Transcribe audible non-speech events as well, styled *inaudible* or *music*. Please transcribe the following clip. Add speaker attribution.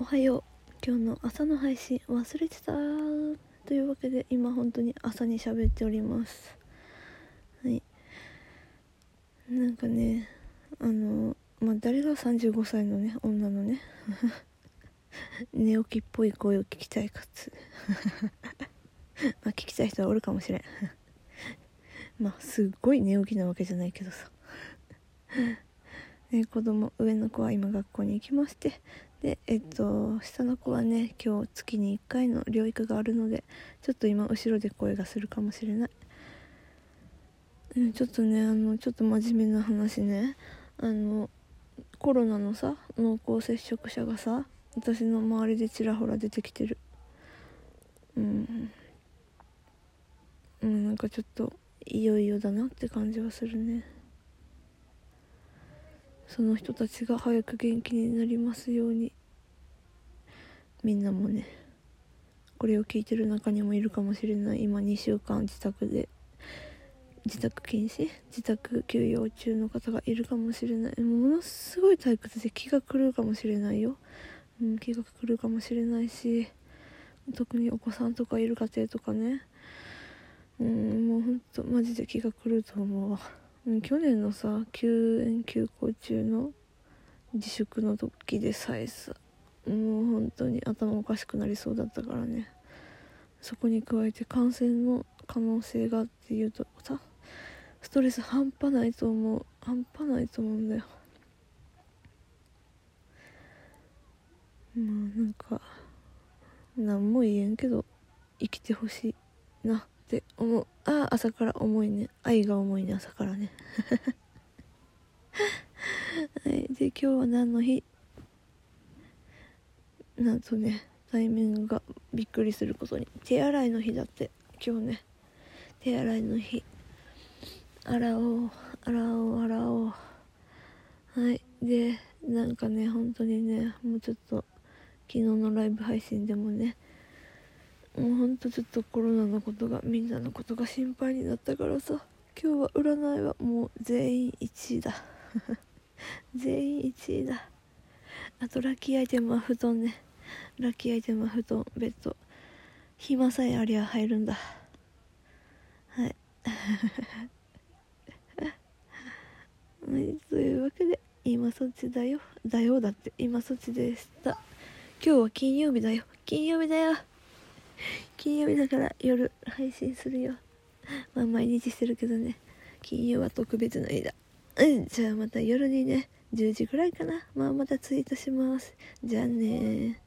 Speaker 1: おはよう。今日の朝の配信忘れてたというわけで今本当に朝に喋っております。はい。なんかねあのまあ誰が35歳のね女のね *laughs* 寝起きっぽい声を聞きたいかつ *laughs* まあ聞きたい人はおるかもしれん。*laughs* まあすっごい寝起きなわけじゃないけどさ。ね、子供上の子は今学校に行きましてでえっと下の子はね今日月に1回の療育があるのでちょっと今後ろで声がするかもしれない、うん、ちょっとねあのちょっと真面目な話ね。あのコロナのさ濃厚接触者がさ私の周りでちらほら出てきてる。うん。うんなんかちょっといよいよだなって感じはするね。その人たちが早く元気になりますように。みんなもねこれを聞いてる中にもいるかもしれない。今2週間自宅で自宅禁止？自宅休養中の方がいるかもしれない。ものすごい退屈で気が狂うかもしれないよ、うん、気が狂うかもしれないし特にお子さんとかいる家庭とかね。うんもうほんとマジで気が狂うと思うわ。去年のさ休園休校中の自粛の時でさえさもう本当に頭おかしくなりそうだったからね。そこに加えて感染の可能性がっていうとさストレス半端ないと思う半端ないと思うんだよ。まあなんか何も言えんけど生きてほしいなって思う。ああ朝から重いね。愛が重いね朝からね。*laughs* はいで今日は何の日？なんとね対面がびっくりすることに。手洗いの日だって今日ね。手洗いの日。洗おう洗おう洗おう。はいでなんかね本当にねもうちょっと昨日のライブ配信でもねもうほんとちょっとコロナのことがみんなのことが心配になったからさ。今日は占いはもう全員1位だ。*laughs* 全員1位だ。あとラッキーアイテムは布団ね。ラッキーアイテムは布団。ベッド。暇さえありゃ入るんだ。はい。*laughs* はいというわけで今そっちだよ。だよ。だって今そっちでした。今日は金曜日だよ。金曜日だよ。金曜日だから夜配信するよ。*laughs* まあ毎日してるけどね。金曜は特別の日だ。うんじゃあまた夜にね。10時ぐらいかな。まあまたツイートします。じゃあね